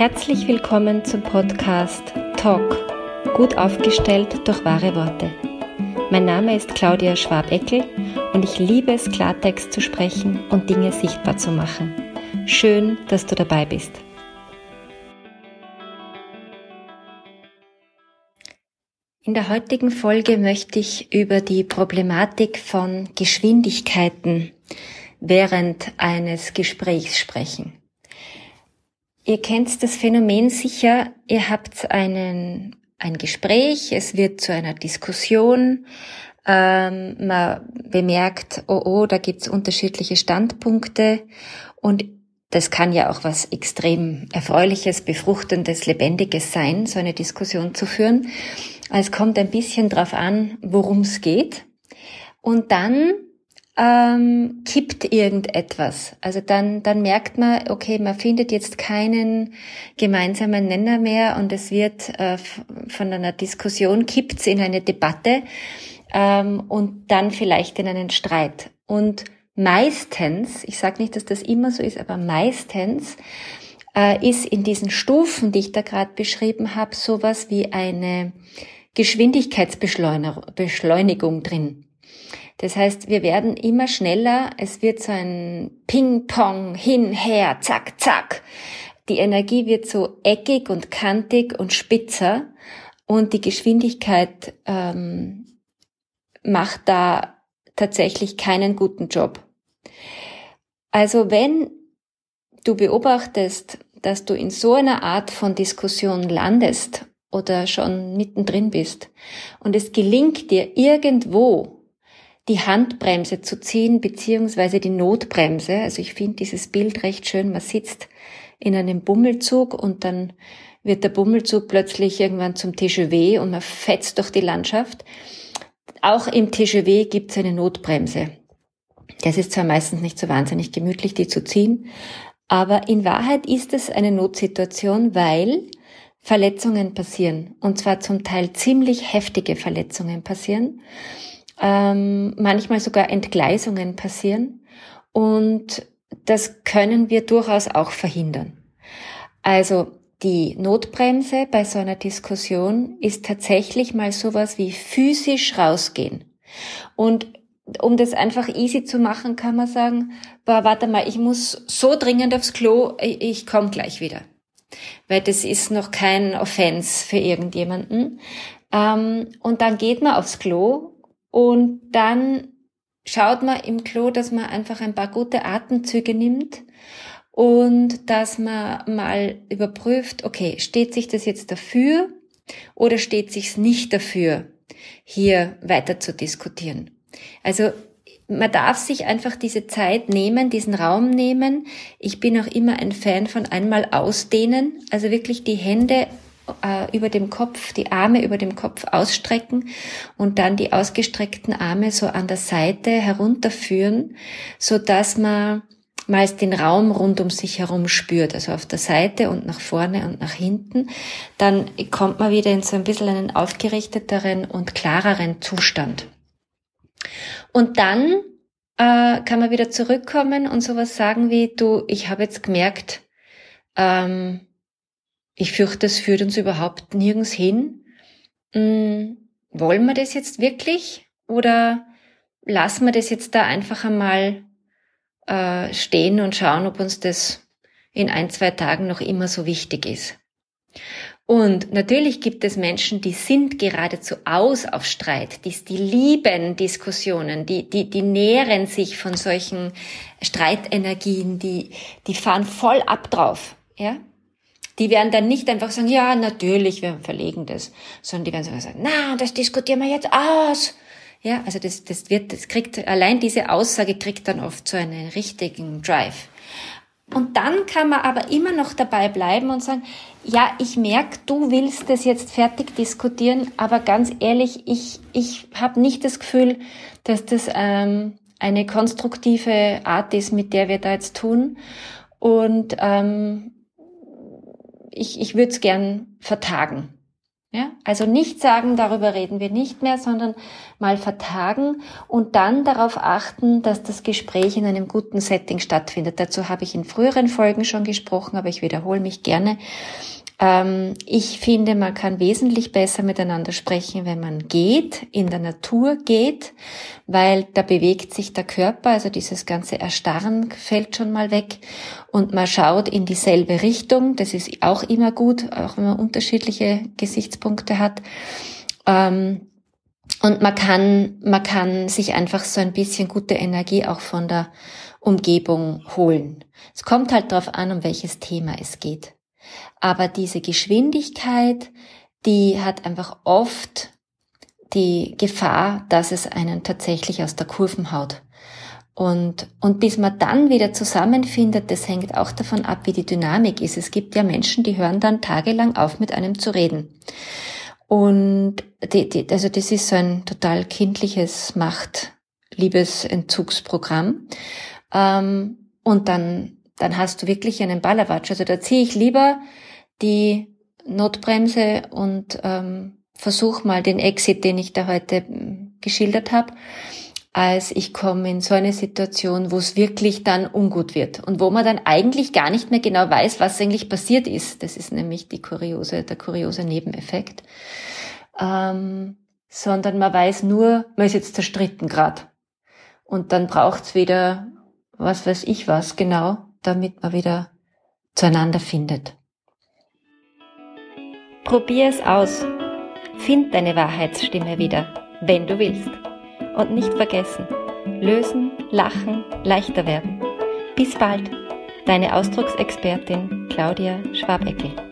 Herzlich willkommen zum Podcast Talk, gut aufgestellt durch wahre Worte. Mein Name ist Claudia Schwabeckel und ich liebe es, Klartext zu sprechen und Dinge sichtbar zu machen. Schön, dass du dabei bist. In der heutigen Folge möchte ich über die Problematik von Geschwindigkeiten während eines Gesprächs sprechen. Ihr kennt das Phänomen sicher, ihr habt einen, ein Gespräch, es wird zu einer Diskussion, ähm, man bemerkt, oh oh, da gibt's unterschiedliche Standpunkte und das kann ja auch was extrem Erfreuliches, Befruchtendes, Lebendiges sein, so eine Diskussion zu führen. Es kommt ein bisschen drauf an, worum es geht. Und dann ähm, kippt irgendetwas. Also dann, dann merkt man, okay, man findet jetzt keinen gemeinsamen Nenner mehr und es wird äh, von einer Diskussion kippt's in eine Debatte ähm, und dann vielleicht in einen Streit. Und meistens, ich sage nicht, dass das immer so ist, aber meistens äh, ist in diesen Stufen, die ich da gerade beschrieben habe, sowas wie eine Geschwindigkeitsbeschleunigung drin. Das heißt, wir werden immer schneller, es wird so ein Ping-Pong, hin, her, zack, zack. Die Energie wird so eckig und kantig und spitzer und die Geschwindigkeit ähm, macht da tatsächlich keinen guten Job. Also wenn du beobachtest, dass du in so einer Art von Diskussion landest oder schon mittendrin bist und es gelingt dir irgendwo die Handbremse zu ziehen, beziehungsweise die Notbremse. Also ich finde dieses Bild recht schön. Man sitzt in einem Bummelzug und dann wird der Bummelzug plötzlich irgendwann zum TGV und man fetzt durch die Landschaft. Auch im TGV gibt es eine Notbremse. Das ist zwar meistens nicht so wahnsinnig gemütlich, die zu ziehen, aber in Wahrheit ist es eine Notsituation, weil Verletzungen passieren. Und zwar zum Teil ziemlich heftige Verletzungen passieren ähm, manchmal sogar Entgleisungen passieren und das können wir durchaus auch verhindern. Also die Notbremse bei so einer Diskussion ist tatsächlich mal sowas wie physisch rausgehen. Und um das einfach easy zu machen, kann man sagen, boah, warte mal, ich muss so dringend aufs Klo, ich, komme gleich wieder. Weil das ist noch kein Offense für irgendjemanden. Ähm, und dann geht man aufs Klo und dann schaut man im Klo, dass man einfach ein paar gute Atemzüge nimmt und dass man mal überprüft, okay, steht sich das jetzt dafür oder steht sich's nicht dafür, hier weiter zu diskutieren. Also man darf sich einfach diese Zeit nehmen, diesen Raum nehmen. Ich bin auch immer ein Fan von einmal ausdehnen, also wirklich die Hände äh, über dem Kopf, die Arme über dem Kopf ausstrecken und dann die ausgestreckten Arme so an der Seite herunterführen, so dass man meist den Raum rund um sich herum spürt, also auf der Seite und nach vorne und nach hinten, dann kommt man wieder in so ein bisschen einen aufgerichteteren und klareren Zustand. Und dann äh, kann man wieder zurückkommen und sowas sagen wie, du, ich habe jetzt gemerkt, ähm, ich fürchte, es führt uns überhaupt nirgends hin. Hm, wollen wir das jetzt wirklich? Oder lassen wir das jetzt da einfach einmal äh, stehen und schauen, ob uns das in ein, zwei Tagen noch immer so wichtig ist? Und natürlich gibt es Menschen, die sind geradezu aus auf Streit, die, die lieben Diskussionen, die, die, die nähren sich von solchen Streitenergien, die, die fahren voll ab drauf, ja? Die werden dann nicht einfach sagen, ja, natürlich, wir verlegen das, sondern die werden sogar sagen, na, das diskutieren wir jetzt aus. Ja, also das, das wird, das kriegt, allein diese Aussage kriegt dann oft so einen richtigen Drive. Und dann kann man aber immer noch dabei bleiben und sagen, ja, ich merke, du willst das jetzt fertig diskutieren, aber ganz ehrlich, ich, ich habe nicht das Gefühl, dass das ähm, eine konstruktive Art ist, mit der wir da jetzt tun. Und ähm, ich, ich würde es gern vertagen. Ja, also nicht sagen, darüber reden wir nicht mehr, sondern mal vertagen und dann darauf achten, dass das Gespräch in einem guten Setting stattfindet. Dazu habe ich in früheren Folgen schon gesprochen, aber ich wiederhole mich gerne. Ähm, ich finde, man kann wesentlich besser miteinander sprechen, wenn man geht, in der Natur geht, weil da bewegt sich der Körper, also dieses ganze Erstarren fällt schon mal weg und man schaut in dieselbe Richtung. Das ist auch immer gut, auch wenn man unterschiedliche Gesichtspunkte hat. Ähm, und man kann, man kann sich einfach so ein bisschen gute Energie auch von der Umgebung holen. Es kommt halt darauf an, um welches Thema es geht. Aber diese Geschwindigkeit, die hat einfach oft die Gefahr, dass es einen tatsächlich aus der Kurven haut. Und, und bis man dann wieder zusammenfindet, das hängt auch davon ab, wie die Dynamik ist. Es gibt ja Menschen, die hören dann tagelang auf, mit einem zu reden. Und die, die, also das ist so ein total kindliches Macht-Liebesentzugsprogramm. Ähm, und dann dann hast du wirklich einen Ballerwatsch. Also da ziehe ich lieber die Notbremse und ähm, versuche mal den Exit, den ich da heute hm, geschildert habe, als ich komme in so eine Situation, wo es wirklich dann ungut wird und wo man dann eigentlich gar nicht mehr genau weiß, was eigentlich passiert ist. Das ist nämlich die kuriose, der kuriose Nebeneffekt. Ähm, sondern man weiß nur, man ist jetzt zerstritten gerade. Und dann braucht's wieder, was weiß ich was genau, damit man wieder zueinander findet. Probier es aus. Find deine Wahrheitsstimme wieder, wenn du willst. Und nicht vergessen, lösen, lachen, leichter werden. Bis bald, deine Ausdrucksexpertin Claudia Schwabeckel.